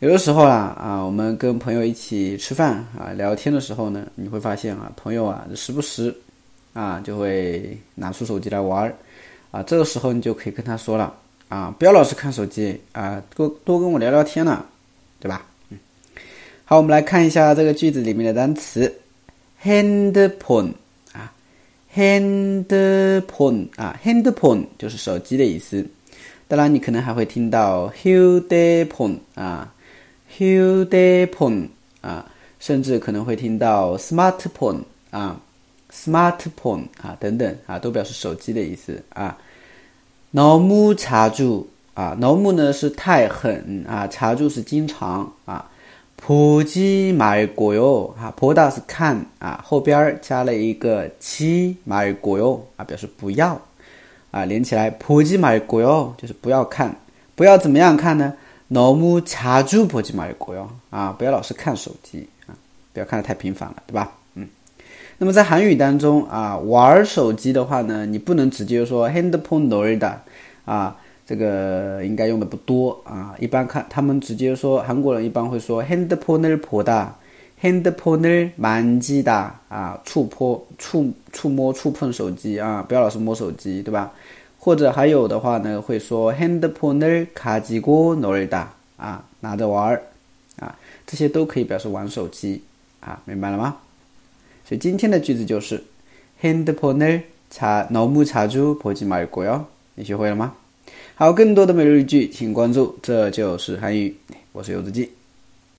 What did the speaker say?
有的时候啊啊，我们跟朋友一起吃饭啊聊天的时候呢，你会发现啊，朋友啊时不时啊就会拿出手机来玩儿啊。这个时候你就可以跟他说了啊，不要老是看手机啊，多多跟我聊聊天了，对吧？嗯。好，我们来看一下这个句子里面的单词，handphone 啊，handphone 啊，handphone 就是手机的意思。当然，你可能还会听到 hudephone 啊，hudephone 啊，甚至可能会听到 smartphone 啊，smartphone 啊等等啊，都表示手机的意思啊。너무자주啊，너무呢是太狠啊，자주是经常啊。보지말고요啊，보다是看啊，后边加了一个지말고요啊，表示不要。啊，连起来，보지말고 요， 就是不要看，不要怎么样看呢？ 너무자주보지말고 요， 啊，不要老是看手机啊，不要看的太频繁了，对吧？嗯。那么在韩语当中啊，玩手机的话呢，你不能直接说핸드폰놀 다， 啊，这个应该用的不多啊，一般看他们直接说，韩国人一般会说핸드폰을보 다。 핸드폰을 만지다 아, 触摸触触摸触碰手机啊，不要老是摸手机，对吧？ 或者还有的话呢，会说 핸드폰을 가지고 놀다 아, 拿着玩啊，这些都可以表示玩手机啊，明白了吗？所以今天的句子就是 핸드폰을 자, 너무 자주 보지 말고요. 你学会了吗？好，更多的每日一句，请关注。这就是韩语，我是柚子鸡。